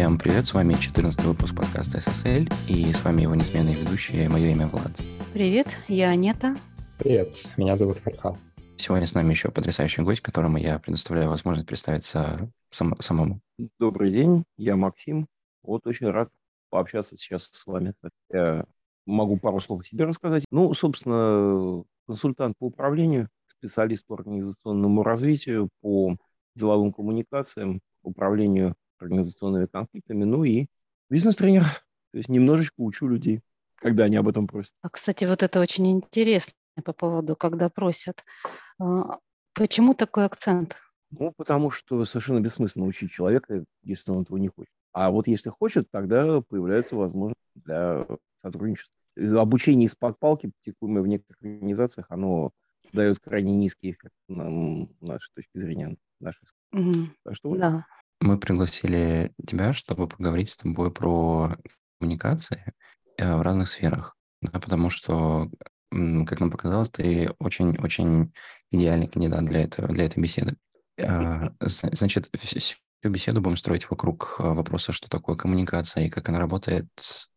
Всем привет, с вами 14 выпуск подкаста SSL, и с вами его несменные ведущие, мое имя Влад. Привет, я Анета. Привет, меня зовут Фархат. Сегодня с нами еще потрясающий гость, которому я предоставляю возможность представиться сам, самому. Добрый день, я Максим. Вот очень рад пообщаться сейчас с вами. Я могу пару слов о себе рассказать. Ну, собственно, консультант по управлению, специалист по организационному развитию, по деловым коммуникациям, управлению организационными конфликтами, ну и бизнес-тренер. То есть немножечко учу людей, когда они об этом просят. А, кстати, вот это очень интересно по поводу, когда просят. А, почему такой акцент? Ну, потому что совершенно бессмысленно учить человека, если он этого не хочет. А вот если хочет, тогда появляется возможность для сотрудничества. Обучение из-под палки, практикуемое в некоторых организациях, оно дает крайне низкий эффект на нашей точки зрения. Нашей. Угу. Так что да. Мы пригласили тебя, чтобы поговорить с тобой про коммуникации э, в разных сферах. Да, потому что, как нам показалось, ты очень-очень идеальный кандидат для, этого, для этой беседы. А, значит, всю беседу будем строить вокруг э, вопроса, что такое коммуникация и как она работает,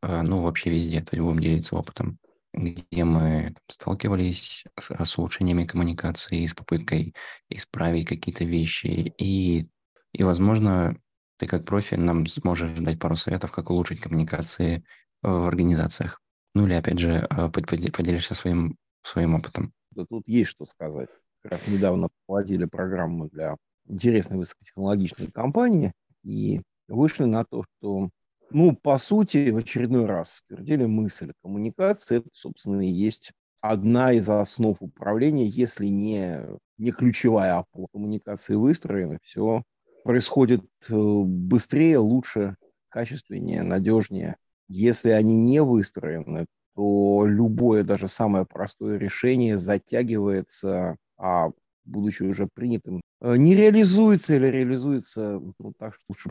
э, ну, вообще везде. То есть будем делиться опытом, где мы сталкивались с, с улучшениями коммуникации, с попыткой исправить какие-то вещи и и, возможно, ты как профи нам сможешь дать пару советов, как улучшить коммуникации в организациях. Ну или, опять же, а, поделишься своим, своим опытом. Да тут есть что сказать. Как раз недавно проводили программу для интересной высокотехнологичной компании и вышли на то, что, ну, по сути, в очередной раз твердили мысль, коммуникация, это, собственно, и есть одна из основ управления, если не, не ключевая опора коммуникации выстроена, все происходит э, быстрее, лучше, качественнее, надежнее. Если они не выстроены, то любое, даже самое простое решение затягивается, а будучи уже принятым, э, не реализуется или реализуется ну, так, что лучше,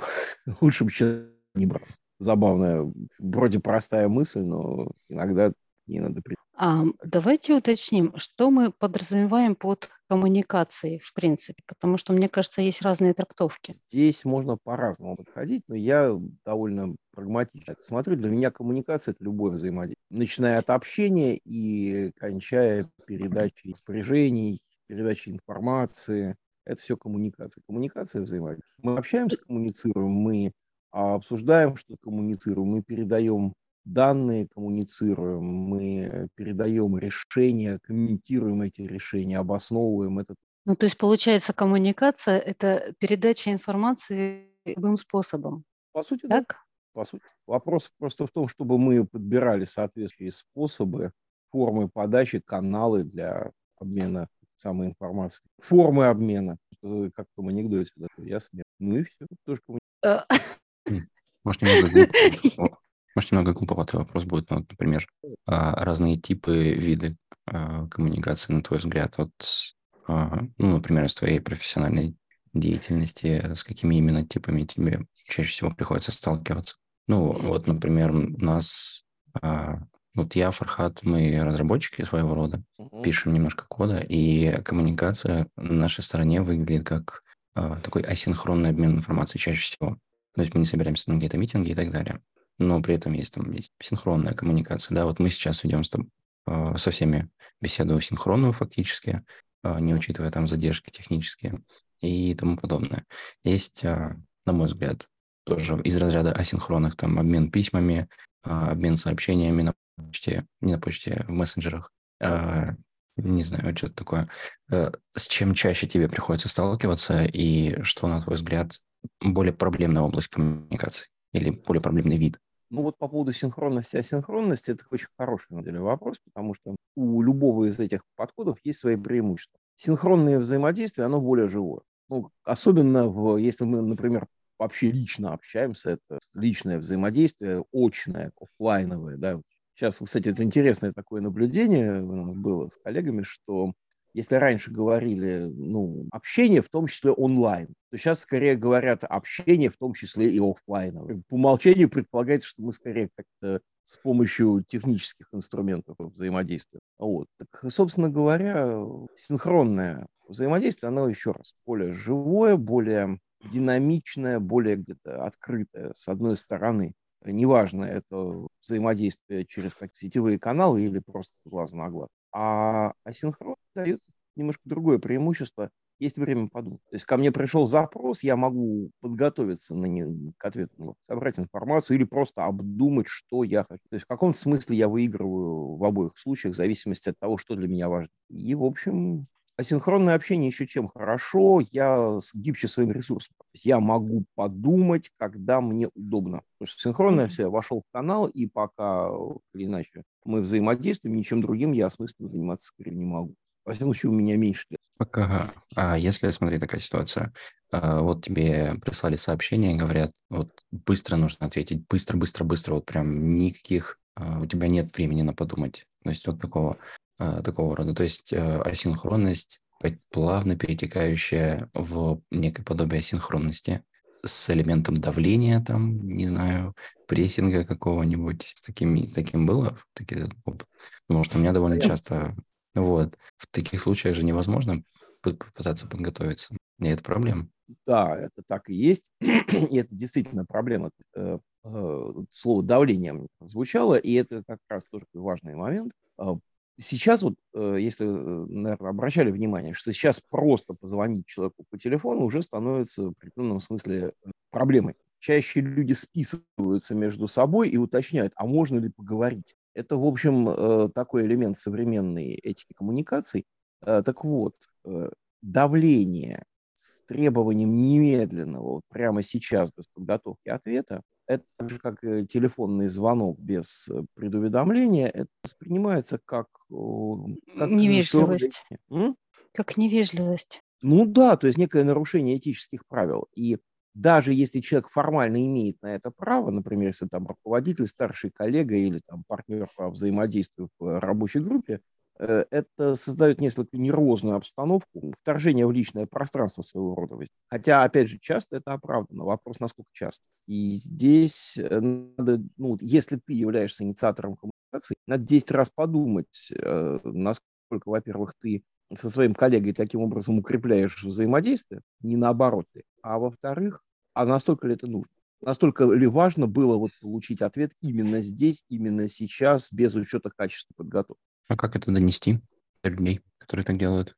лучше бы сейчас не браться. Забавная, вроде простая мысль, но иногда не надо. А, давайте уточним, что мы подразумеваем под коммуникацией, в принципе, потому что, мне кажется, есть разные трактовки. Здесь можно по-разному подходить, но я довольно прагматично смотрю. Для меня коммуникация – это любое взаимодействие, начиная от общения и кончая передачей распоряжений, передачей информации. Это все коммуникация. Коммуникация взаимодействие. Мы общаемся, коммуницируем, мы обсуждаем, что коммуницируем, мы передаем данные коммуницируем, мы передаем решения, комментируем эти решения, обосновываем это. Ну, то есть, получается, коммуникация – это передача информации любым способом. По сути, так? да. По сути. Вопрос просто в том, чтобы мы подбирали соответствующие способы, формы подачи, каналы для обмена самой информацией. Формы обмена. Как в том анекдоте. Да, я смею. Ну и все. Тоже коммуникация. Может, немного может, немного глуповатый вопрос будет, но, например, а, разные типы, виды а, коммуникации, на твой взгляд, вот, а, ну, например, из твоей профессиональной деятельности, с какими именно типами тебе чаще всего приходится сталкиваться? Ну, вот, например, у нас, вот я, Фархат, мы разработчики своего рода, uh-huh. пишем немножко кода, и коммуникация на нашей стороне выглядит как такой асинхронный обмен информацией чаще всего. То есть мы не собираемся на какие-то митинги и так далее но при этом есть там есть синхронная коммуникация. Да, вот мы сейчас ведем с тобой, э, со всеми беседу синхронную фактически, э, не учитывая там задержки технические и тому подобное. Есть, э, на мой взгляд, тоже из разряда асинхронных, там обмен письмами, обмен сообщениями на почте, не на почте, в мессенджерах, не знаю, что-то такое. С чем чаще тебе приходится сталкиваться и что, на твой взгляд, более проблемная область коммуникации или более проблемный вид? Ну вот по поводу синхронности и асинхронности, это очень хороший на деле вопрос, потому что у любого из этих подходов есть свои преимущества. Синхронное взаимодействие, оно более живое. Ну, особенно в, если мы, например, вообще лично общаемся, это личное взаимодействие, очное, офлайновое, да. Сейчас, кстати, это интересное такое наблюдение у нас было с коллегами, что если раньше говорили, ну, общение, в том числе онлайн, то сейчас скорее говорят общение, в том числе и офлайн. По умолчанию предполагается, что мы скорее как-то с помощью технических инструментов взаимодействуем. Вот. Так, собственно говоря, синхронное взаимодействие, оно еще раз более живое, более динамичная, более где-то открытая, с одной стороны. Неважно, это взаимодействие через как сетевые каналы или просто глаз на глаз. А асинхрон дает немножко другое преимущество. Есть время подумать. То есть ко мне пришел запрос, я могу подготовиться на не, к ответу, ну, собрать информацию или просто обдумать, что я хочу. То есть в каком смысле я выигрываю в обоих случаях, в зависимости от того, что для меня важно. И, в общем, асинхронное общение еще чем хорошо, я гибче своим ресурсом. Я могу подумать, когда мне удобно. Потому что синхронное все, я вошел в канал, и пока или иначе мы взаимодействуем, ничем другим я осмысленно заниматься скорее не могу. Во всяком случае, у меня меньше лет. Пока. А если, смотри, такая ситуация, а, вот тебе прислали сообщение, говорят, вот быстро нужно ответить, быстро, быстро, быстро, вот прям никаких, у тебя нет времени на подумать. То есть вот такого такого рода. То есть э, асинхронность плавно перетекающая в некое подобие асинхронности с элементом давления, там, не знаю, прессинга какого-нибудь. Таким, таким было? Такие, потому что у меня довольно часто... Вот. В таких случаях же невозможно попытаться подготовиться. И это проблема. Да, это так и есть. и это действительно проблема. Э, э, слово давление звучало, и это как раз тоже важный момент. Сейчас вот, э, если, э, наверное, обращали внимание, что сейчас просто позвонить человеку по телефону уже становится в определенном смысле э, проблемой. Чаще люди списываются между собой и уточняют, а можно ли поговорить. Это, в общем, такой элемент современной этики коммуникаций. Так вот, давление с требованием немедленного, вот прямо сейчас, без подготовки ответа, это же, как телефонный звонок без э, предуведомления, это воспринимается как... как невежливость. Как невежливость. Ну да, то есть некое нарушение этических правил. И даже если человек формально имеет на это право, например, если там руководитель, старший коллега или там партнер по взаимодействию в рабочей группе, Э, это создает несколько нервозную обстановку, вторжение в личное пространство своего рода. Хотя, опять же, часто это оправдано. Вопрос, насколько часто. И здесь э, надо, ну, если ты являешься инициатором коммуникации, надо 10 раз подумать, э, насколько, во-первых, ты со своим коллегой таким образом укрепляешь взаимодействие, не наоборот ли, а во-вторых, а настолько ли это нужно? Настолько ли важно было вот получить ответ именно здесь, именно сейчас, без учета качества подготовки? А как это донести до людей, которые так делают?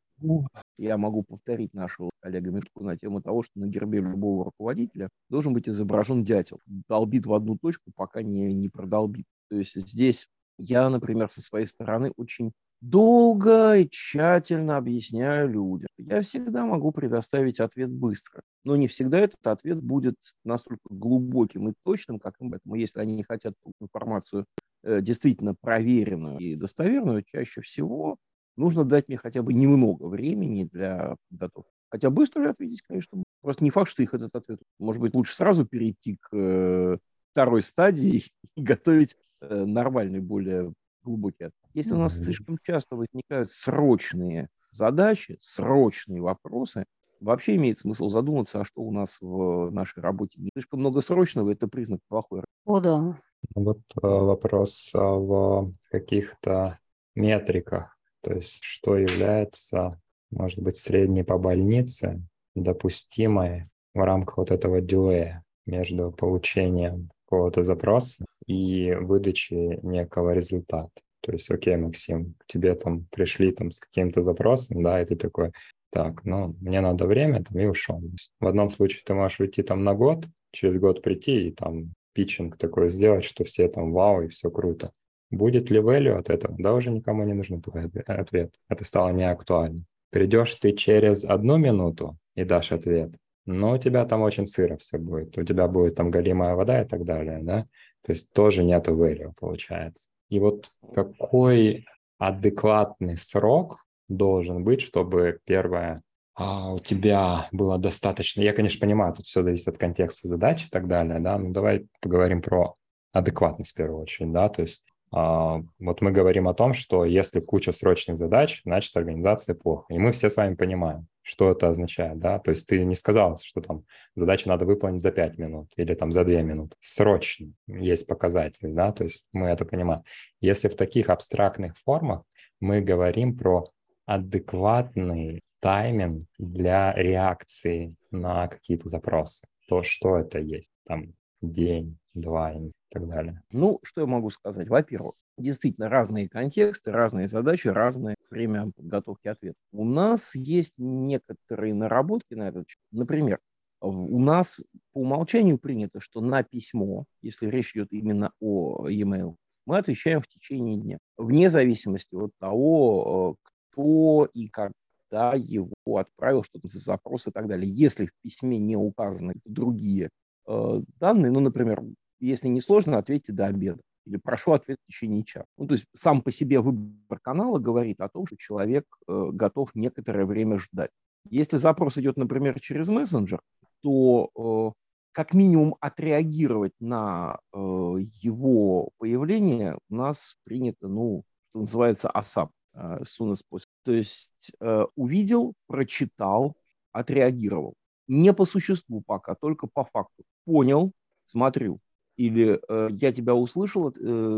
Я могу повторить нашего коллега Митку на тему того, что на гербе любого руководителя должен быть изображен дятел. Долбит в одну точку, пока не, не продолбит. То есть здесь я, например, со своей стороны очень долго и тщательно объясняю людям. Я всегда могу предоставить ответ быстро, но не всегда этот ответ будет настолько глубоким и точным, как им. Поэтому если они не хотят информацию действительно проверенную и достоверную, чаще всего нужно дать мне хотя бы немного времени для подготовки. Хотя быстро ответить, конечно, просто не факт, что их этот ответ. Может быть, лучше сразу перейти к э, второй стадии и готовить э, нормальный, более глубокий ответ. Если у нас слишком часто возникают срочные задачи, срочные вопросы, вообще имеет смысл задуматься, а что у нас в нашей работе. Не слишком много срочного – это признак плохой работы. О, да. Ну вот э, вопрос э, в каких-то метриках, то есть что является, может быть, средней по больнице допустимой в рамках вот этого дилея между получением какого-то запроса и выдачей некого результата. То есть, окей, Максим, к тебе там пришли там с каким-то запросом, да, и ты такой, так, ну, мне надо время, там, и ушел. В одном случае ты можешь уйти там на год, через год прийти и там питчинг такой сделать, что все там вау, и все круто. Будет ли value от этого? Да, уже никому не нужен твой ответ. Это стало не актуально. Придешь ты через одну минуту и дашь ответ, но у тебя там очень сыро все будет. У тебя будет там голимая вода и так далее, да? То есть тоже нету value получается. И вот какой адекватный срок должен быть, чтобы первое а у тебя было достаточно... Я, конечно, понимаю, тут все зависит от контекста задачи и так далее, да, но давай поговорим про адекватность в первую очередь, да, то есть а, вот мы говорим о том, что если куча срочных задач, значит организация плохо. И мы все с вами понимаем, что это означает, да, то есть ты не сказал, что там задачу надо выполнить за 5 минут или там за 2 минуты. Срочно есть показатели, да, то есть мы это понимаем. Если в таких абстрактных формах мы говорим про адекватный тайминг для реакции на какие-то запросы. То, что это есть, там день, два и так далее. Ну, что я могу сказать? Во-первых, действительно разные контексты, разные задачи, разное время подготовки ответа. У нас есть некоторые наработки на этот счет. Например, у нас по умолчанию принято, что на письмо, если речь идет именно о e-mail, мы отвечаем в течение дня, вне зависимости от того, э, кто и когда его отправил, что то за запрос и так далее. Если в письме не указаны другие э, данные, ну, например, если не сложно, ответьте до обеда или прошу ответ в течение часа. Ну, то есть сам по себе выбор канала говорит о том, что человек э, готов некоторое время ждать. Если запрос идет, например, через мессенджер, то э, как минимум отреагировать на э, его появление у нас принято, ну, что называется, ASAP, as possible. То есть э, увидел, прочитал, отреагировал. Не по существу пока, только по факту. Понял, смотрю или э, я тебя услышал, э,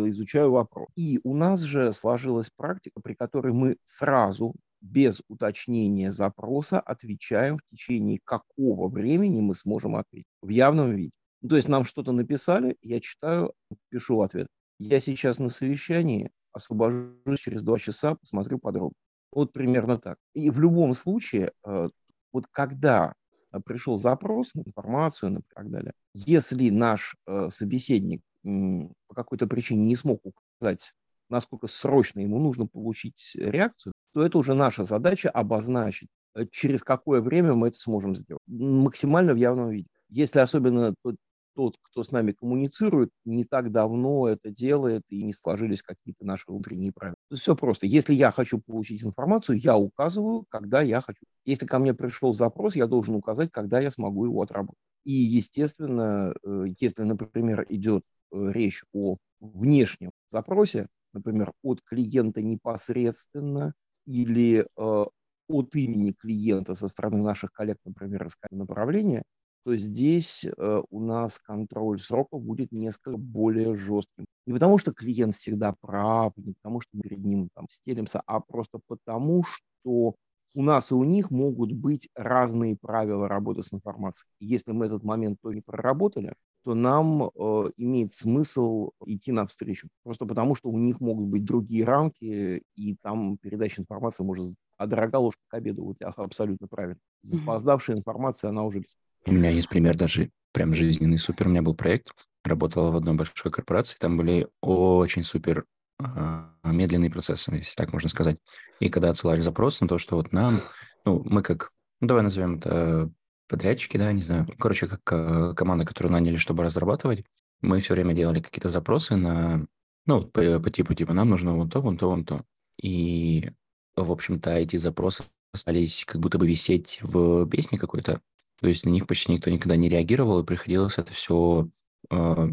изучаю вопрос. И у нас же сложилась практика, при которой мы сразу, без уточнения запроса, отвечаем в течение какого времени мы сможем ответить в явном виде. Ну, то есть нам что-то написали, я читаю, пишу ответ. Я сейчас на совещании, освобожусь через два часа, посмотрю подробно. Вот примерно так. И в любом случае, э, вот когда Э, пришел запрос на информацию и так далее. Если наш э, собеседник по какой-то причине не смог указать, насколько срочно ему нужно получить реакцию, то это уже наша задача обозначить, через какое время мы это сможем сделать. Максимально в явном виде. Если особенно тот тот, кто с нами коммуницирует, не так давно это делает, и не сложились какие-то наши внутренние правила. Все просто. Если я хочу получить информацию, я указываю, когда я хочу. Если ко мне пришел запрос, я должен указать, когда я смогу его отработать. И, естественно, э, если, например, идет э, речь о внешнем запросе, например, от клиента непосредственно или э, от имени клиента со стороны наших коллег, например, из направления, то здесь э, у нас контроль сроков будет несколько более жестким. Не потому, что клиент всегда прав, не потому, что мы перед ним там стелимся, а просто потому, что у нас и у них могут быть разные правила работы с информацией. Если мы этот момент то не проработали, то нам э, имеет смысл идти навстречу. Просто потому, что у них могут быть другие рамки, и там передача информации может... А дорога ложка к обеду, вот абсолютно правильно. Запоздавшая информация, она уже без у меня есть пример даже прям жизненный супер. У меня был проект, работала в одной большой корпорации, там были очень супер а, медленные процессы, если так можно сказать. И когда отсылали запрос на то, что вот нам, ну, мы как, ну, давай назовем это подрядчики, да, не знаю, короче, как э, команда, которую наняли, чтобы разрабатывать, мы все время делали какие-то запросы на, ну, по, по типу, типа, нам нужно вон то, вон то, вон то. И, в общем-то, эти запросы остались как будто бы висеть в песне какой-то, то есть на них почти никто никогда не реагировал, и приходилось это все э, а,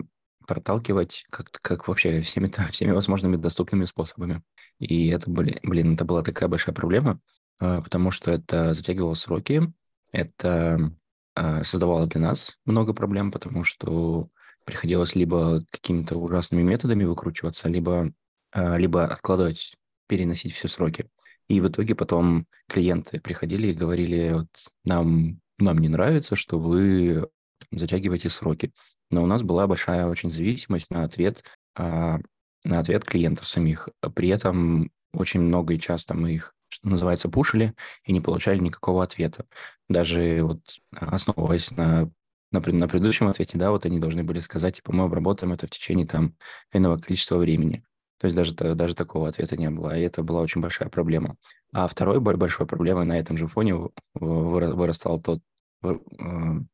проталкивать как, как вообще всеми, всеми возможными доступными способами. И это, были, блин, это была такая большая проблема, э, потому что это затягивало сроки, это э, создавало для нас много проблем, потому что приходилось либо какими-то ужасными методами выкручиваться, либо, э, либо откладывать, переносить все сроки. И в итоге потом клиенты приходили и говорили, вот нам нам не нравится, что вы затягиваете сроки. Но у нас была большая очень зависимость на ответ, а, на ответ клиентов самих. При этом очень много и часто мы их, что называется, пушили и не получали никакого ответа. Даже вот основываясь на, на, на предыдущем ответе, да, вот они должны были сказать, типа, мы обработаем это в течение там иного количества времени. То есть даже, даже такого ответа не было, и это была очень большая проблема. А второй большой проблемой на этом же фоне вырастал тот, э,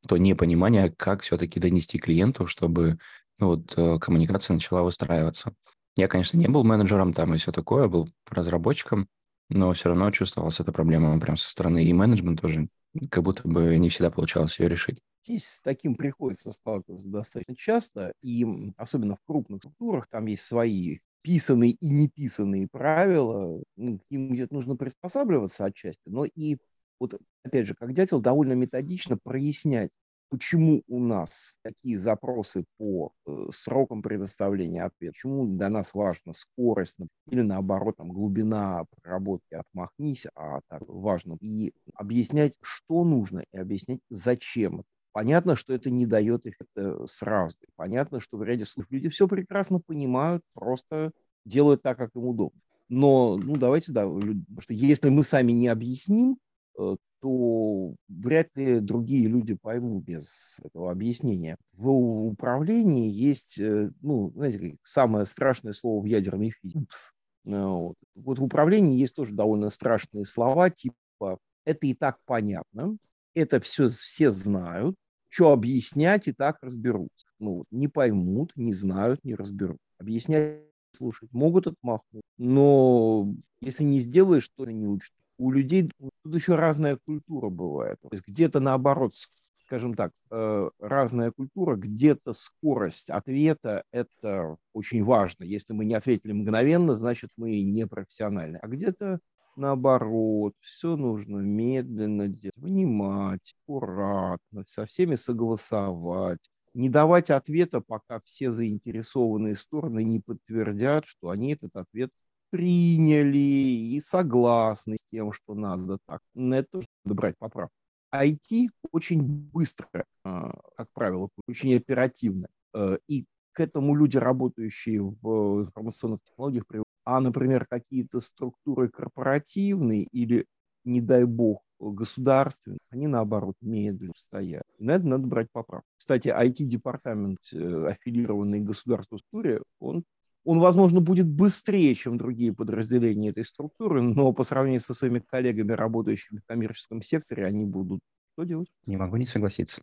то непонимание, как все-таки донести клиенту, чтобы ну, вот, э, коммуникация начала выстраиваться. Я, конечно, не был менеджером там и все такое, был разработчиком, но все равно чувствовалась эта проблема прям со стороны и менеджмент тоже, как будто бы не всегда получалось ее решить. Здесь с таким приходится сталкиваться достаточно часто, и особенно в крупных структурах там есть свои писанные и неписанные правила, ну, к ним где-то нужно приспосабливаться отчасти, но и вот, опять же, как дятел, довольно методично прояснять, почему у нас такие запросы по э, срокам предоставления ответа, почему для нас важна скорость или наоборот там, глубина проработки отмахнись, а так важно. И объяснять, что нужно, и объяснять, зачем. Понятно, что это не дает эффекта сразу. Понятно, что в ряде случаев люди все прекрасно понимают, просто делают так, как им удобно. Но, ну, давайте, да, потому что если мы сами не объясним, э, то вряд ли другие люди поймут без этого объяснения. В управлении есть, э, ну, знаете, самое страшное слово в ядерной физике. Ну, вот. вот в управлении есть тоже довольно страшные слова, типа «это и так понятно», «это все все знают», что объяснять и так разберутся. Ну, не поймут, не знают, не разберут. Объяснять, слушать могут отмахнуть, но если не сделаешь, то не учат у людей тут еще разная культура бывает. То есть где-то наоборот, скажем так, э, разная культура, где-то скорость ответа – это очень важно. Если мы не ответили мгновенно, значит, мы не профессиональны. А где-то наоборот, все нужно медленно делать, внимать, аккуратно, со всеми согласовать, не давать ответа, пока все заинтересованные стороны не подтвердят, что они этот ответ приняли и согласны с тем, что надо так. На это тоже надо брать поправку. IT очень быстро, а, как правило, очень оперативно. Э, и этому люди, работающие в информационных технологиях, а, например, какие-то структуры корпоративные или, не дай бог, государственные, они, наоборот, медленно стоят. на это надо брать поправку. Кстати, IT-департамент, э, аффилированный государству структуре, он он, возможно, будет быстрее, чем другие подразделения этой структуры, но по сравнению со своими коллегами, работающими в коммерческом секторе, они будут что делать? Не могу не согласиться.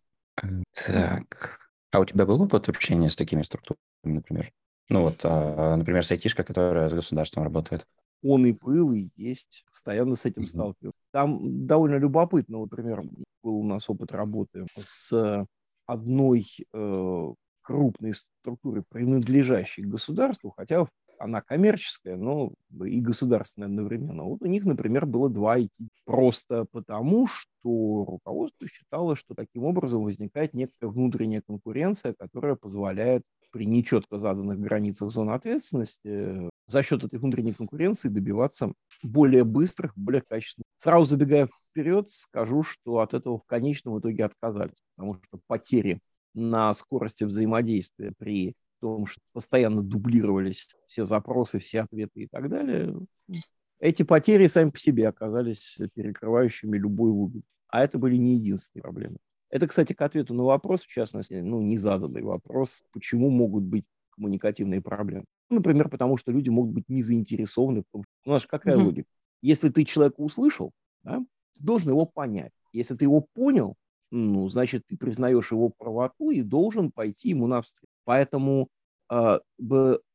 Так. А у тебя был опыт общения с такими структурами, например? Ну вот, а, например, с айтишкой, которая с государством работает. Он и был, и есть. Постоянно с этим mm-hmm. сталкиваюсь. Там довольно любопытно, например, был у нас опыт работы с одной э, крупной структуры, принадлежащей государству, хотя она коммерческая, но и государственная одновременно. Вот у них, например, было два IT. Просто потому, что руководство считало, что таким образом возникает некая внутренняя конкуренция, которая позволяет при нечетко заданных границах зоны ответственности э, за счет этой внутренней конкуренции добиваться более быстрых, более качественных. Сразу забегая вперед, скажу, что от этого в конечном итоге отказались, потому что потери на скорости взаимодействия при том, что постоянно дублировались все запросы, все ответы и так далее, эти потери сами по себе оказались перекрывающими любой угол. А это были не единственные проблемы. Это, кстати, к ответу на вопрос, в частности, ну, незаданный вопрос, почему могут быть коммуникативные проблемы. Например, потому что люди могут быть не заинтересованы что... Ну, аж какая mm-hmm. логика? Если ты человека услышал, да, ты должен его понять. Если ты его понял, ну, значит, ты признаешь его правоту и должен пойти ему навстречу. Поэтому э,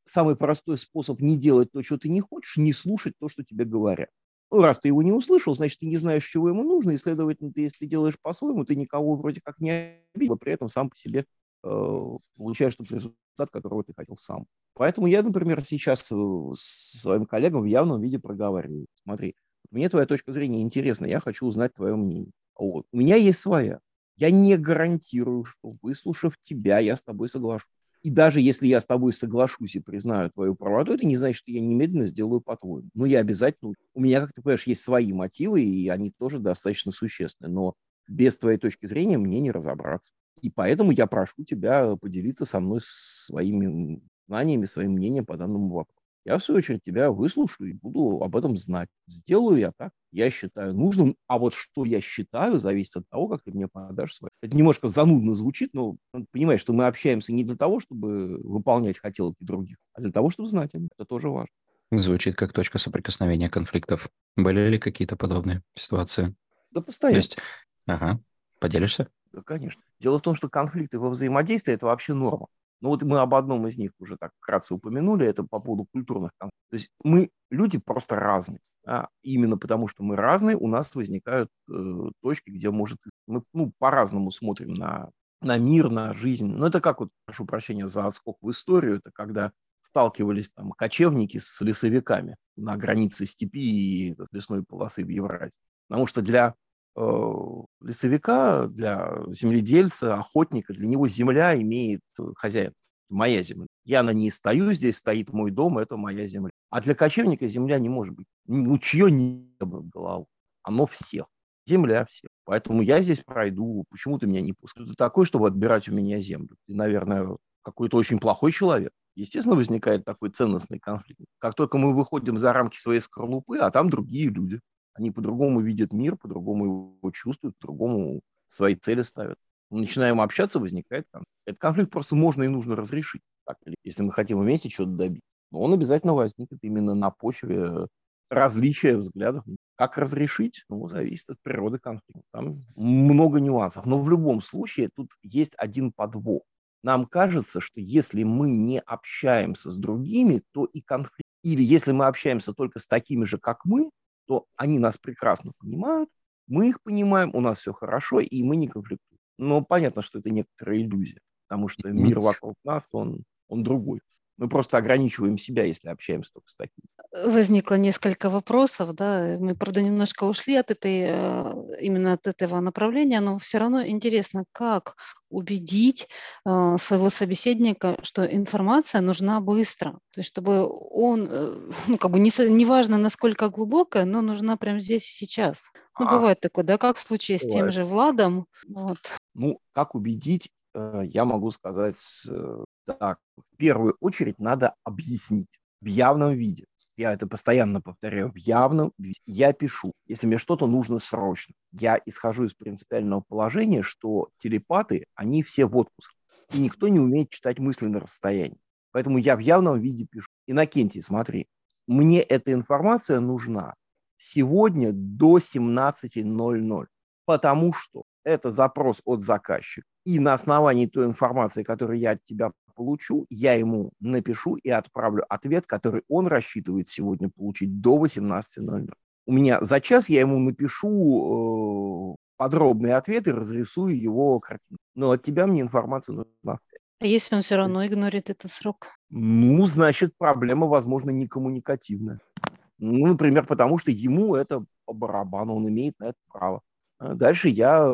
самый простой способ не делать то, что ты не хочешь, не слушать то, что тебе говорят. Ну, раз ты его не услышал, значит, ты не знаешь, чего ему нужно, и, следовательно, ты, если ты делаешь по-своему, ты никого вроде как не обидел, при этом сам по себе э, получаешь тот результат, которого ты хотел сам. Поэтому я, например, сейчас э, с своим коллегам в явном виде проговариваю. Смотри, мне твоя точка зрения интересна, я хочу узнать твое мнение. Вот. У меня есть своя. Я не гарантирую, что выслушав тебя, я с тобой соглашусь. И даже если я с тобой соглашусь и признаю твою правоту, это не значит, что я немедленно сделаю по-твоему. Но я обязательно... У меня, как ты понимаешь, есть свои мотивы, и они тоже достаточно существенны. Но без твоей точки зрения мне не разобраться. И поэтому я прошу тебя поделиться со мной своими знаниями, своим мнением по данному вопросу. Я, в свою очередь, тебя выслушаю и буду об этом знать. Сделаю я так, я считаю нужным. А вот что я считаю, зависит от того, как ты мне подашь свое. Это немножко занудно звучит, но надо понимать, что мы общаемся не для того, чтобы выполнять хотелки других, а для того, чтобы знать о них. Это тоже важно. Звучит как точка соприкосновения конфликтов. Были ли какие-то подобные ситуации? Да постоянно. То есть, ага, поделишься? Да, конечно. Дело в том, что конфликты во взаимодействии – это вообще норма. Ну вот мы об одном из них уже так вкратце упомянули, это по поводу культурных конфликтов. То есть мы люди просто разные. А именно потому, что мы разные, у нас возникают э, точки, где может мы ну, по-разному смотрим на, на мир, на жизнь. Ну это как вот, прошу прощения за отскок в историю, это когда сталкивались там кочевники с лесовиками на границе степи и лесной полосы в Евразии. Потому что для э, лесовика, для земледельца, охотника, для него земля имеет хозяин. Моя земля. Я на ней стою, здесь стоит мой дом, это моя земля. А для кочевника земля не может быть. Ну, чье небо голову. Оно всех. Земля всех. Поэтому я здесь пройду. Почему ты меня не пускаешь? Ты такой, чтобы отбирать у меня землю. Ты, наверное, какой-то очень плохой человек. Естественно, возникает такой ценностный конфликт. Как только мы выходим за рамки своей скорлупы, а там другие люди. Они по-другому видят мир, по-другому его чувствуют, по-другому свои цели ставят. Мы начинаем общаться, возникает конфликт. Этот конфликт просто можно и нужно разрешить, так, если мы хотим вместе что-то добиться. Но он обязательно возникнет именно на почве различия взглядов. Как разрешить? Ну, зависит от природы конфликта. Там много нюансов. Но в любом случае тут есть один подвох. Нам кажется, что если мы не общаемся с другими, то и конфликт. Или если мы общаемся только с такими же, как мы, то они нас прекрасно понимают, мы их понимаем, у нас все хорошо, и мы не конфликтуем. Но понятно, что это некоторая иллюзия, потому что мир вокруг нас, он, он другой. Мы просто ограничиваем себя, если общаемся только с такими. Возникло несколько вопросов, да, мы, правда, немножко ушли от этой, э, именно от этого направления, но все равно интересно, как убедить э, своего собеседника, что информация нужна быстро, то есть чтобы он, э, ну, как бы не, не важно, насколько глубокая, но нужна прямо здесь и сейчас. Ну, а, бывает такое, да, как в случае бывает. с тем же Владом. Вот. Ну, как убедить, я могу сказать так, в первую очередь надо объяснить в явном виде. Я это постоянно повторяю. В явном виде. Я пишу. Если мне что-то нужно срочно, я исхожу из принципиального положения, что телепаты, они все в отпуске. И никто не умеет читать мысли на расстоянии. Поэтому я в явном виде пишу. Иннокентий, смотри, мне эта информация нужна сегодня до 17.00, потому что это запрос от заказчика. И на основании той информации, которую я от тебя получу, я ему напишу и отправлю ответ, который он рассчитывает сегодня получить до 18.00. У меня за час я ему напишу э, подробный ответ и разрисую его картину. Но от тебя мне информацию нужна. А если он все равно игнорит этот срок? Ну, значит, проблема, возможно, не коммуникативная. Ну, например, потому что ему это по барабану, он имеет на это право. А дальше я,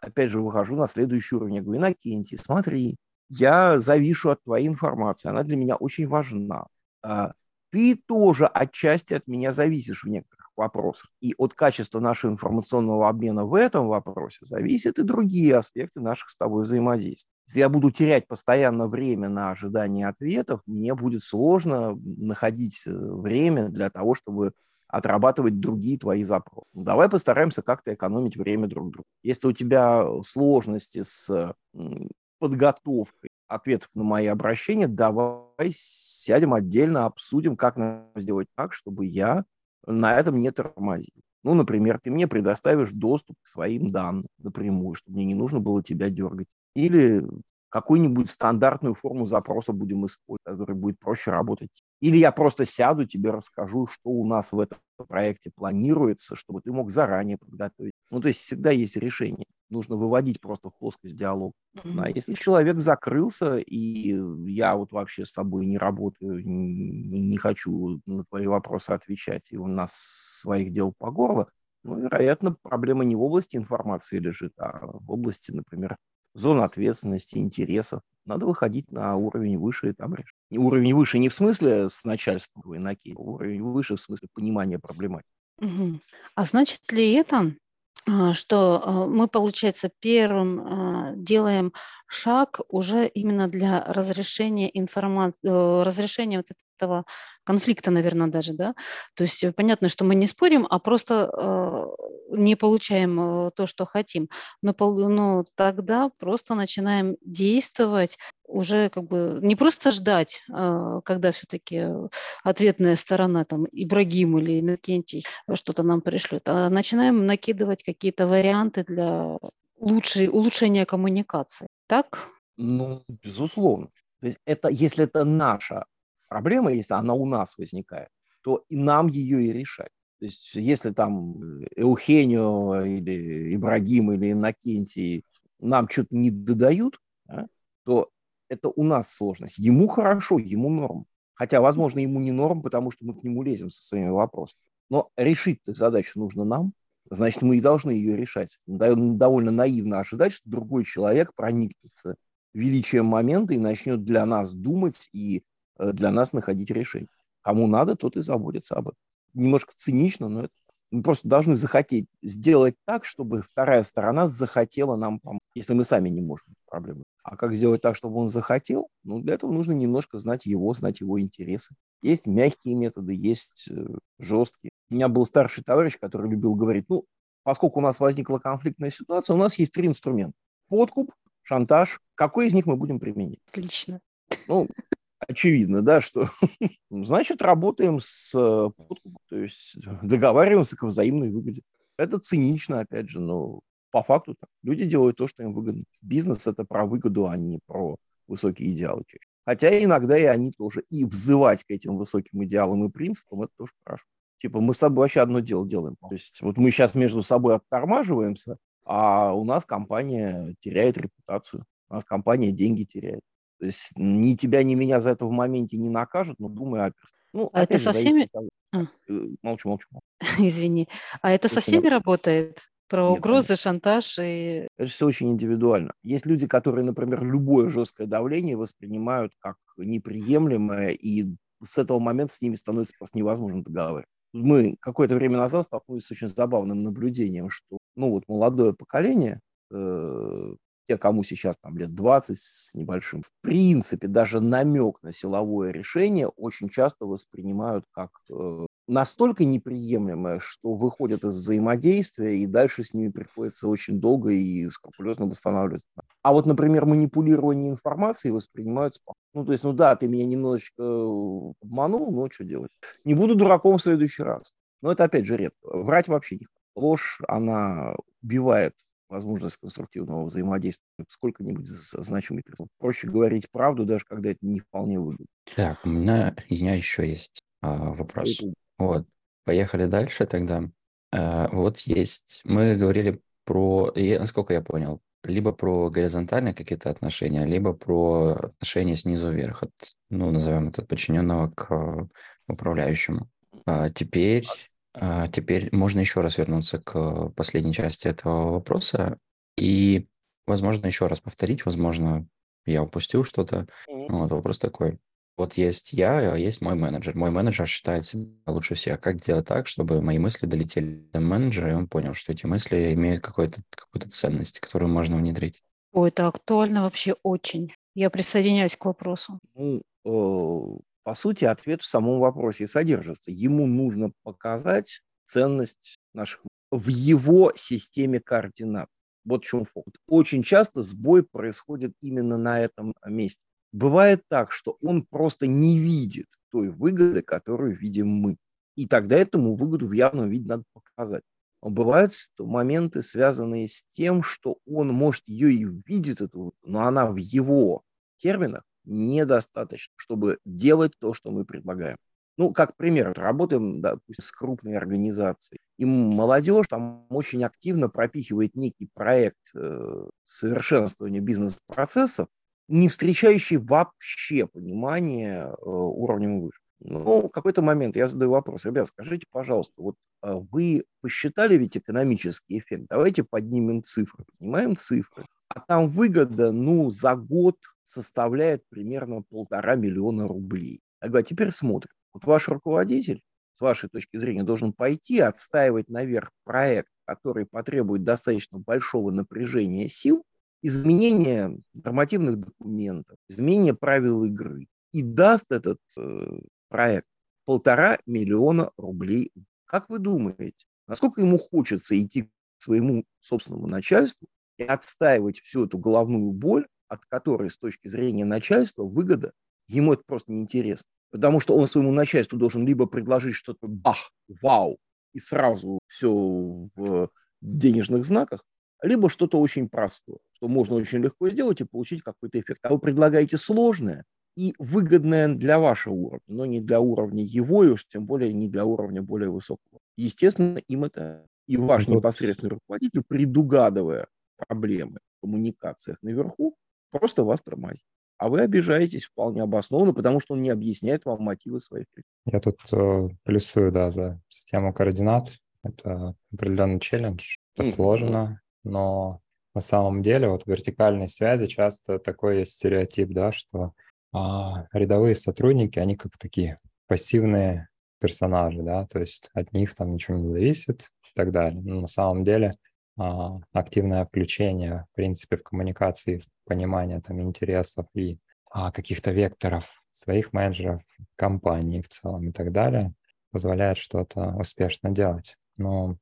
опять же, выхожу на следующий уровень. Я говорю, Иннокентий, смотри, я завишу от твоей информации, она для меня очень важна. А, ты тоже отчасти от меня зависишь в некоторых вопросах. И от качества нашего информационного обмена в этом вопросе зависят и другие аспекты наших с тобой взаимодействий. Если я буду терять постоянно время на ожидание ответов, мне будет сложно находить э, время для того, чтобы отрабатывать другие твои запросы. Давай постараемся как-то экономить время друг друга. Если у тебя сложности с подготовкой ответов на мои обращения, давай сядем отдельно, обсудим, как нам сделать так, чтобы я на этом не тормозил. Ну, например, ты мне предоставишь доступ к своим данным напрямую, чтобы мне не нужно было тебя дергать. Или какую-нибудь стандартную форму запроса будем использовать, которая будет проще работать. Или я просто сяду, тебе расскажу, что у нас в этом проекте планируется, чтобы ты мог заранее подготовить. Ну, то есть всегда есть решение нужно выводить просто плоскость диалога. Mm-hmm. А если человек закрылся, и я вот вообще с тобой не работаю, не, не хочу на твои вопросы отвечать, и у нас своих дел по горло, ну, вероятно, проблема не в области информации лежит, а в области, например, зон ответственности, интересов. Надо выходить на уровень выше и там решить. Уровень выше не в смысле с начальством на а уровень выше в смысле понимания проблематики. Угу. А значит ли это, а, что а, мы, получается, первым а, делаем шаг уже именно для разрешения информации, э, разрешения вот этого конфликта, наверное, даже, да. То есть э, понятно, что мы не спорим, а просто не получаем э, то, что хотим. Но, но тогда просто начинаем действовать уже как бы не просто ждать, когда все-таки ответная сторона, там, Ибрагим или Иннокентий что-то нам пришлет, а начинаем накидывать какие-то варианты для лучшей, улучшения коммуникации так? Ну, безусловно. То есть это, если это наша проблема, если она у нас возникает, то и нам ее и решать. То есть если там Эухенио или Ибрагим или Иннокентий нам что-то не додают, да, то это у нас сложность. Ему хорошо, ему норм. Хотя, возможно, ему не норм, потому что мы к нему лезем со своими вопросами. Но решить задачу нужно нам, значит, мы и должны ее решать. Довольно наивно ожидать, что другой человек проникнется величием момента и начнет для нас думать и э, для нас находить решение. Кому надо, тот и заботится об этом. Немножко цинично, но это мы просто должны захотеть сделать так, чтобы вторая сторона захотела нам помочь, если мы сами не можем проблему. А как сделать так, чтобы он захотел? Ну, для этого нужно немножко знать его, знать его интересы. Есть мягкие методы, есть э, жесткие. У меня был старший товарищ, который любил говорить, ну, поскольку у нас возникла конфликтная ситуация, у нас есть три инструмента. Подкуп, шантаж. Какой из них мы будем применять? Отлично. Ну, очевидно, да, что значит работаем с э, подкупом, то есть договариваемся к взаимной выгоде. Это цинично, опять же, но по факту так. люди делают то, что им выгодно. Бизнес это про выгоду, а не про высокие идеалы чаще. Хотя иногда и они тоже. И взывать к этим высоким идеалам и принципам, это тоже хорошо. Типа мы с собой вообще одно дело делаем. То есть вот мы сейчас между собой оттормаживаемся, а у нас компания теряет репутацию, у нас компания деньги теряет. То есть ни тебя, ни меня за это в моменте не накажут, но думаю о Ну, а это со всеми... А. Э, молчу, молчу. Извини. А это со всеми работает? Про Нет, угрозы, конечно. шантаж и... Это все очень индивидуально. Есть люди, которые, например, любое жесткое давление воспринимают как неприемлемое, и с этого момента с ними становится просто невозможно договаривать. Мы какое-то время назад столкнулись с очень забавным наблюдением, что ну вот молодое поколение, э, те, кому сейчас там лет 20 с небольшим, в принципе, даже намек на силовое решение очень часто воспринимают как э, настолько неприемлемое, что выходят из взаимодействия, и дальше с ними приходится очень долго и скрупулезно восстанавливать. А вот, например, манипулирование информацией воспринимаются... Ну, то есть, ну да, ты меня немножечко обманул, но что делать? Не буду дураком в следующий раз. Но это, опять же, редко. Врать вообще не Ложь, она убивает возможность конструктивного взаимодействия сколько-нибудь значимых персон. Проще говорить правду, даже когда это не вполне выгодно. Так, у меня, у меня еще есть а, вопрос. Это... Вот, поехали дальше тогда. А, вот есть, мы говорили про, насколько я понял, либо про горизонтальные какие-то отношения, либо про отношения снизу вверх, от, ну, назовем это от подчиненного к управляющему. А теперь а, теперь можно еще раз вернуться к последней части этого вопроса и, возможно, еще раз повторить, возможно, я упустил что-то. Вот вопрос такой. Вот есть я, а есть мой менеджер. Мой менеджер считает себя лучше всех. Как сделать так, чтобы мои мысли долетели до менеджера, и он понял, что эти мысли имеют какую-то какую ценность, которую можно внедрить? Ой, это актуально вообще очень. Я присоединяюсь к вопросу. Ну, по сути, ответ в самом вопросе содержится. Ему нужно показать ценность наших в его системе координат. Вот в чем фокус. Очень часто сбой происходит именно на этом месте. Бывает так, что он просто не видит той выгоды, которую видим мы. И тогда этому выгоду в явном виде надо показать. Бывают моменты, связанные с тем, что он, может, ее и видит, эту, но она в его терминах недостаточно, чтобы делать то, что мы предлагаем. Ну, как пример, работаем, допустим, с крупной организацией. И молодежь там очень активно пропихивает некий проект э, совершенствования бизнес-процессов, не встречающий вообще понимания э, уровнем выше. Ну, в какой-то момент я задаю вопрос. Ребят, скажите, пожалуйста, вот э, вы посчитали ведь экономический эффект? Давайте поднимем цифры. Поднимаем цифры. А там выгода, ну, за год составляет примерно полтора миллиона рублей. Я говорю, а теперь смотрим. Вот ваш руководитель, с вашей точки зрения, должен пойти отстаивать наверх проект, который потребует достаточно большого напряжения сил, изменения нормативных документов, изменения правил игры. И даст этот э, проект полтора миллиона рублей. Как вы думаете, насколько ему хочется идти к своему собственному начальству и отстаивать всю эту головную боль, от которой с точки зрения начальства выгода, ему это просто неинтересно. Потому что он своему начальству должен либо предложить что-то бах, вау, и сразу все в денежных знаках, либо что-то очень простое, что можно очень легко сделать и получить какой-то эффект. А вы предлагаете сложное и выгодное для вашего уровня, но не для уровня его, и уж тем более не для уровня более высокого. Естественно, им это и ваш непосредственный руководитель, предугадывая проблемы в коммуникациях наверху, просто вас тормозит. А вы обижаетесь вполне обоснованно, потому что он не объясняет вам мотивы своих Я тут э, плюсую, да, за систему координат. Это определенный челлендж, это сложно, но на самом деле вот в вертикальной связи часто такой есть стереотип, да, что а, рядовые сотрудники, они как такие пассивные персонажи, да, то есть от них там ничего не зависит и так далее. Но на самом деле а, активное включение, в принципе, в коммуникации, в понимание там интересов и а, каких-то векторов своих менеджеров, компании в целом и так далее, позволяет что-то успешно делать. Но,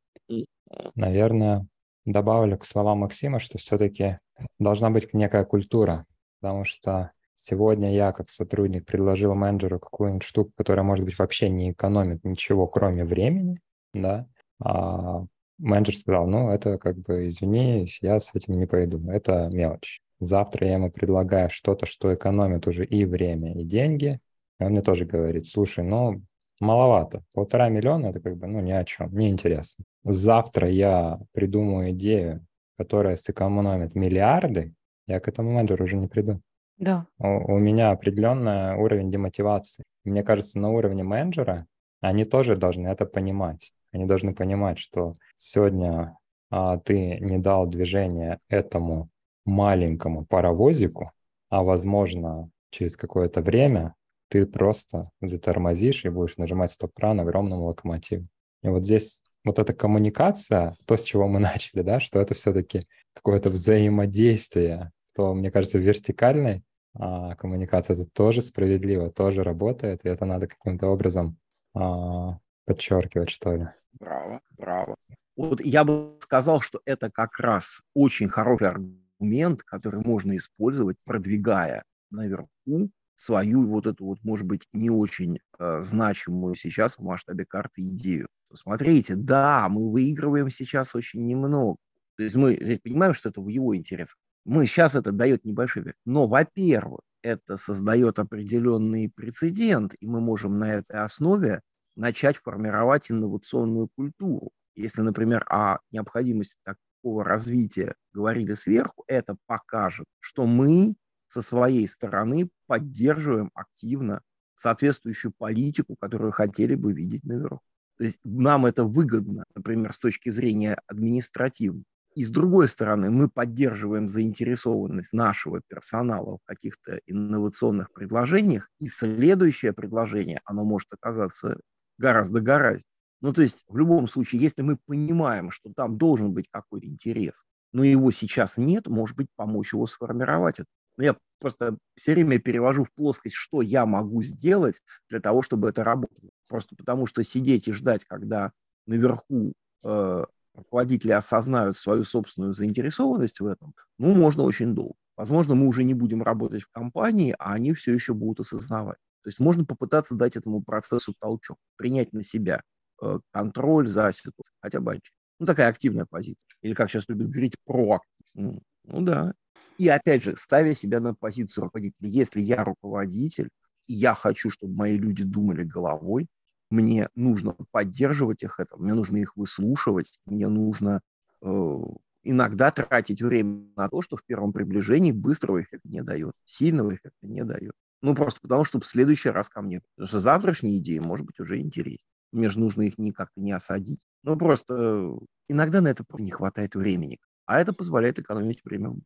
наверное, добавлю к словам Максима, что все-таки должна быть некая культура, потому что сегодня я как сотрудник предложил менеджеру какую-нибудь штуку, которая, может быть, вообще не экономит ничего, кроме времени, да, а менеджер сказал, ну, это как бы, извини, я с этим не пойду, это мелочь. Завтра я ему предлагаю что-то, что экономит уже и время, и деньги, и он мне тоже говорит, слушай, ну, маловато. Полтора миллиона – это как бы, ну, ни о чем, не интересно. Завтра я придумаю идею, которая сэкономит миллиарды, я к этому менеджеру уже не приду. Да. У, у меня определенный уровень демотивации. Мне кажется, на уровне менеджера они тоже должны это понимать. Они должны понимать, что сегодня а, ты не дал движения этому маленькому паровозику, а возможно через какое-то время ты просто затормозишь и будешь нажимать стоп-кран огромному локомотиву. И вот здесь вот эта коммуникация, то, с чего мы начали, да, что это все-таки какое-то взаимодействие, то, мне кажется, вертикальной а, коммуникация это тоже справедливо, тоже работает, и это надо каким-то образом а, подчеркивать, что ли. Браво, браво. Вот я бы сказал, что это как раз очень хороший аргумент, который можно использовать, продвигая наверху свою вот эту вот, может быть, не очень э, значимую сейчас в масштабе карты идею. Смотрите, да, мы выигрываем сейчас очень немного. То есть мы здесь понимаем, что это в его интересах. Мы сейчас это дает небольшой вес. Но, во-первых, это создает определенный прецедент, и мы можем на этой основе начать формировать инновационную культуру. Если, например, о необходимости такого развития говорили сверху, это покажет, что мы со своей стороны поддерживаем активно соответствующую политику, которую хотели бы видеть наверху. То есть нам это выгодно, например, с точки зрения административной. И с другой стороны, мы поддерживаем заинтересованность нашего персонала в каких-то инновационных предложениях, и следующее предложение, оно может оказаться гораздо гораздо. Ну, то есть, в любом случае, если мы понимаем, что там должен быть какой-то интерес, но его сейчас нет, может быть, помочь его сформировать. Но я просто все время перевожу в плоскость, что я могу сделать для того, чтобы это работало. Просто потому что сидеть и ждать, когда наверху э, руководители осознают свою собственную заинтересованность в этом, ну, можно очень долго. Возможно, мы уже не будем работать в компании, а они все еще будут осознавать. То есть можно попытаться дать этому процессу толчок, принять на себя э, контроль за ситуацией, хотя бы Ну, такая активная позиция. Или, как сейчас любят говорить, проактивная. Ну да, и опять же, ставя себя на позицию руководителя, если я руководитель, и я хочу, чтобы мои люди думали головой, мне нужно поддерживать их это, мне нужно их выслушивать, мне нужно э, иногда тратить время на то, что в первом приближении быстрого эффекта не дает, сильного эффекта не дает. Ну, просто потому, чтобы в следующий раз ко мне. Потому что завтрашние идеи, может быть, уже интереснее. Мне же нужно их не как-то не осадить. Ну, просто иногда на это не хватает времени. А это позволяет экономить время.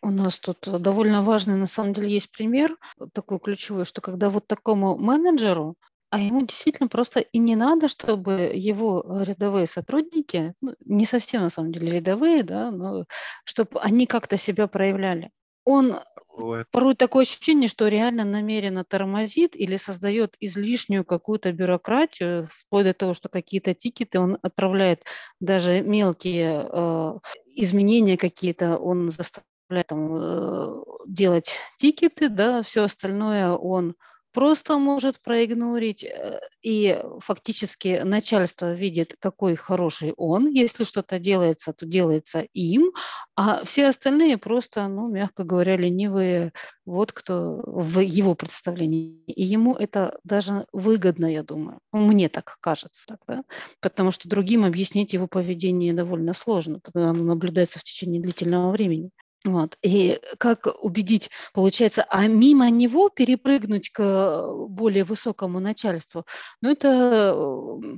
У нас тут довольно важный, на самом деле, есть пример такой ключевой, что когда вот такому менеджеру, а ему действительно просто и не надо, чтобы его рядовые сотрудники, ну, не совсем на самом деле рядовые, да, но чтобы они как-то себя проявляли. Он Бывает. порой такое ощущение, что реально намеренно тормозит или создает излишнюю какую-то бюрократию, вплоть до того, что какие-то тикеты он отправляет, даже мелкие э, изменения какие-то он заставляет там, э, делать тикеты, да, все остальное он просто может проигнорить, э, и фактически начальство видит, какой хороший он. Если что-то делается, то делается им, а все остальные просто, ну, мягко говоря, ленивые, вот кто в его представлении. И ему это даже выгодно, я думаю. Ну, мне так кажется. Да? Потому что другим объяснить его поведение довольно сложно, потому что оно наблюдается в течение длительного времени. Вот. И как убедить, получается, а мимо него перепрыгнуть к более высокому начальству, ну это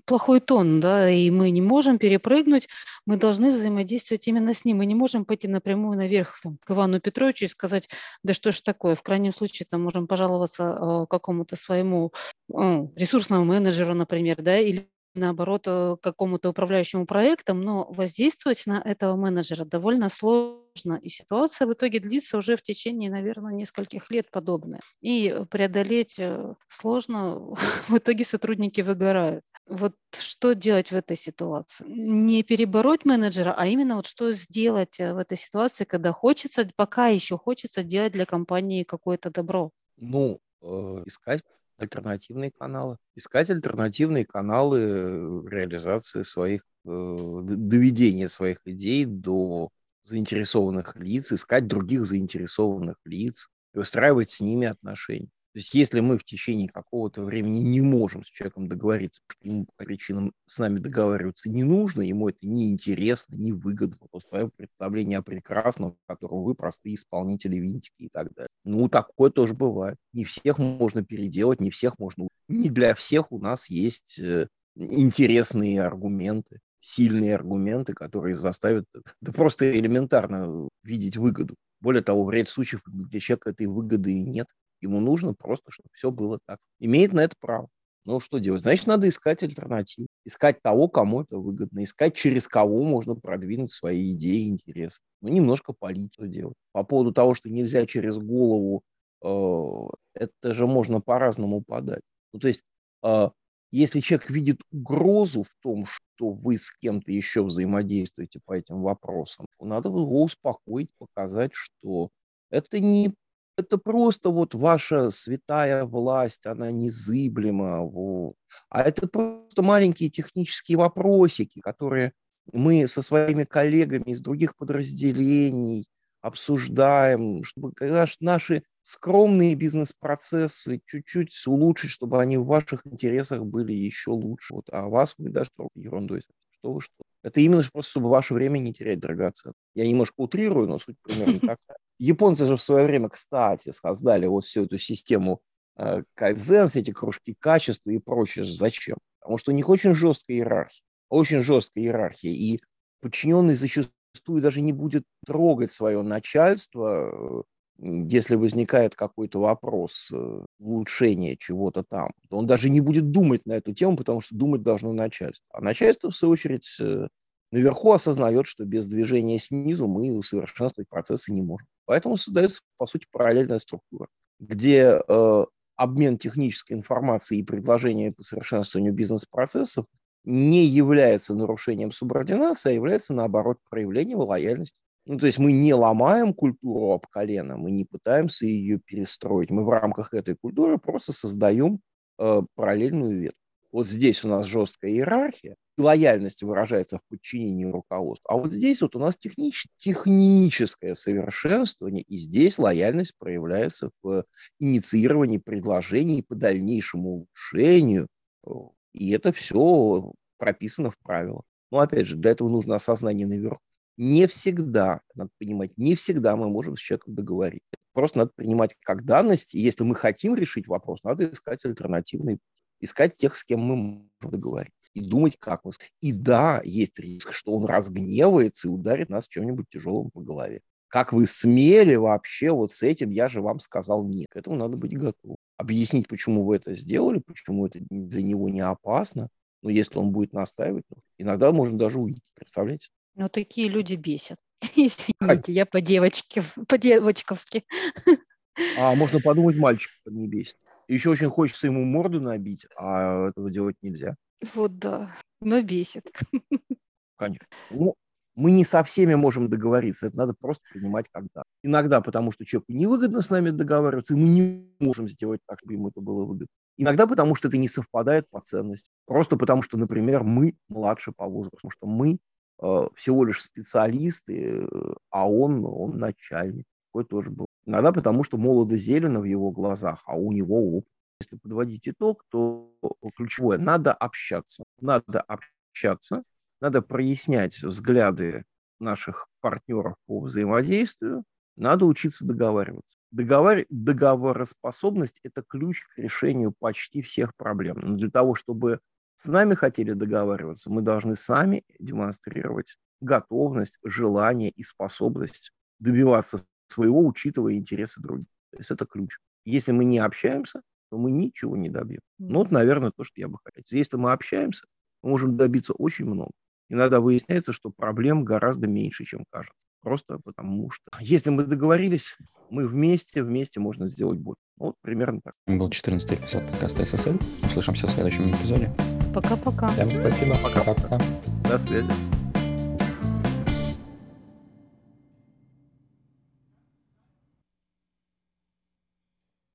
плохой тон, да, и мы не можем перепрыгнуть, мы должны взаимодействовать именно с ним, мы не можем пойти напрямую наверх там, к Ивану Петровичу и сказать, да что ж такое, в крайнем случае там можем пожаловаться э, какому-то своему э, ресурсному менеджеру, например, да, или наоборот, э, какому-то управляющему проектом, но воздействовать на этого менеджера довольно сложно. И ситуация в итоге длится уже в течение, наверное, нескольких лет подобная. И преодолеть э, сложно, в итоге сотрудники выгорают. Вот что делать в этой ситуации? Не перебороть менеджера, а именно вот что сделать э, в этой ситуации, когда хочется, пока еще хочется делать для компании какое-то добро. Ну, искать альтернативные каналы. Искать альтернативные каналы э, реализации своих, э, доведения своих идей до заинтересованных лиц, искать других заинтересованных лиц и устраивать с ними отношения. То есть если мы в течение какого-то времени не можем с человеком договориться, по каким причинам с нами договариваться не нужно, ему это не интересно, не выгодно, то свое представление о прекрасном, в котором вы простые исполнители винтики и так далее. Ну, такое тоже бывает. Не всех можно переделать, не всех можно... Не для всех у нас есть э, интересные аргументы, сильные аргументы, которые заставят да просто элементарно видеть выгоду. Более того, в ряде случаев для человека этой выгоды нет. Ему нужно просто, чтобы все было так. Имеет на это право. Ну, что делать? Значит, надо искать альтернативу. Искать того, кому это выгодно. Искать, через кого можно продвинуть свои идеи и интересы. Ну, немножко политику делать. По поводу того, что нельзя через голову, э, это же можно по-разному подать. Ну, то есть, э, если человек видит угрозу в том, что вы с кем-то еще взаимодействуете по этим вопросам, надо его успокоить, показать, что это не это просто вот ваша святая власть, она незыблема. Вот. А это просто маленькие технические вопросики, которые мы со своими коллегами из других подразделений обсуждаем, чтобы наши скромные бизнес-процессы чуть-чуть улучшить, чтобы они в ваших интересах были еще лучше. Вот, а вас мы даже ерундой. Что вы что? Это именно просто, чтобы ваше время не терять драгоценно. Я немножко утрирую, но суть примерно такая. Японцы же в свое время, кстати, создали вот всю эту систему э, кайдзен, все эти кружки качества и прочее. Зачем? Потому что у них очень жесткая иерархия. Очень жесткая иерархия. И подчиненный зачастую даже не будет трогать свое начальство, если возникает какой-то вопрос э, улучшения чего-то там, то он даже не будет думать на эту тему, потому что думать должно начальство. А начальство, в свою очередь, э, наверху осознает, что без движения снизу мы усовершенствовать процессы не можем. Поэтому создается, по сути, параллельная структура, где э, обмен технической информацией и предложения по совершенствованию бизнес-процессов не является нарушением субординации, а является, наоборот, проявлением лояльности. Ну, то есть мы не ломаем культуру об колено, мы не пытаемся ее перестроить. Мы в рамках этой культуры просто создаем э, параллельную ветку. Вот здесь у нас жесткая иерархия, лояльность выражается в подчинении руководству. А вот здесь вот у нас технич, техническое совершенствование, и здесь лояльность проявляется в инициировании предложений по дальнейшему улучшению. И это все прописано в правилах. Но опять же, для этого нужно осознание наверху. Не всегда, надо понимать, не всегда мы можем с человеком договориться. Просто надо принимать как данность, и если мы хотим решить вопрос, надо искать альтернативные искать тех, с кем мы можем договориться, и думать, как мы... И да, есть риск, что он разгневается и ударит нас чем-нибудь тяжелым по голове. Как вы смели вообще вот с этим, я же вам сказал нет. К этому надо быть готовым. Объяснить, почему вы это сделали, почему это для него не опасно. Но если он будет настаивать, ну, иногда можно даже уйти, представляете? Ну, такие люди бесят. Извините, я по-девочке, по-девочковски. А можно подумать, мальчик не бесит. Еще очень хочется ему морду набить, а этого делать нельзя. Вот да, но бесит. Конечно. Ну, мы не со всеми можем договориться, это надо просто принимать когда. Иногда потому, что человеку невыгодно с нами договариваться, и мы не можем сделать так, чтобы ему это было выгодно. Иногда потому, что это не совпадает по ценности. Просто потому, что, например, мы младше по возрасту, потому что мы всего лишь специалисты, э, а он, он начальник. Такое тоже было. Иногда потому, что молодо зелено в его глазах, а у него опыт. Если подводить итог, то ключевое – надо общаться. Надо общаться, надо прояснять взгляды наших партнеров по взаимодействию, надо учиться договариваться. Договор... Договороспособность – это ключ к решению почти всех проблем. Но для того, чтобы с нами хотели договариваться, мы должны сами демонстрировать готовность, желание и способность добиваться своего, учитывая интересы других. То есть это ключ. Если мы не общаемся, то мы ничего не добьем. Ну, вот, наверное, то, что я бы хотел. Если мы общаемся, мы можем добиться очень много. Иногда выясняется, что проблем гораздо меньше, чем кажется. Просто потому что, если мы договорились, мы вместе, вместе можно сделать больше. Ну, вот примерно так. Был 14 эпизод подкаста ССЛ. Услышимся в следующем эпизоде. Пока-пока. Всем спасибо. Пока-пока. До связи.